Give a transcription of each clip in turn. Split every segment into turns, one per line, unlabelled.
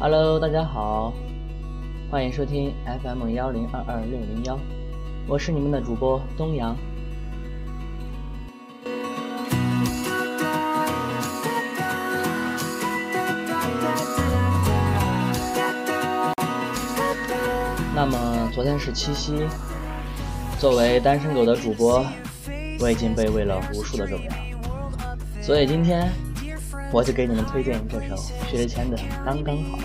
Hello，大家好，欢迎收听 FM 幺零二二六零幺，我是你们的主播东阳。那么昨天是七夕，作为单身狗的主播，我已经被喂了无数的狗粮，所以今天我就给你们推荐这首薛之谦的《刚刚好》。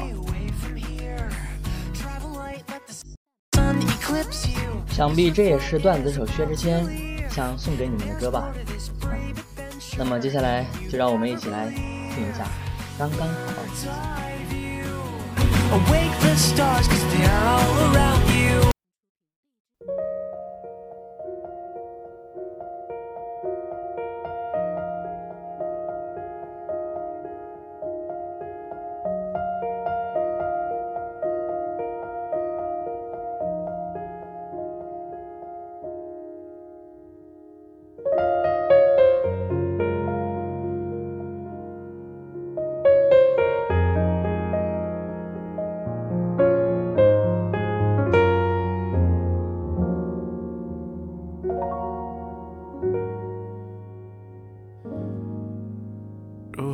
想必这也是段子手薛之谦想送给你们的歌吧。那么接下来就让我们一起来听一下《刚刚好》。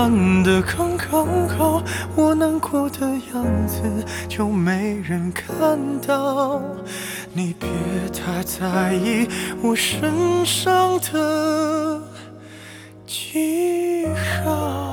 看得，刚刚好，我难过的样子就没人看到。你别太在意我身上的记号。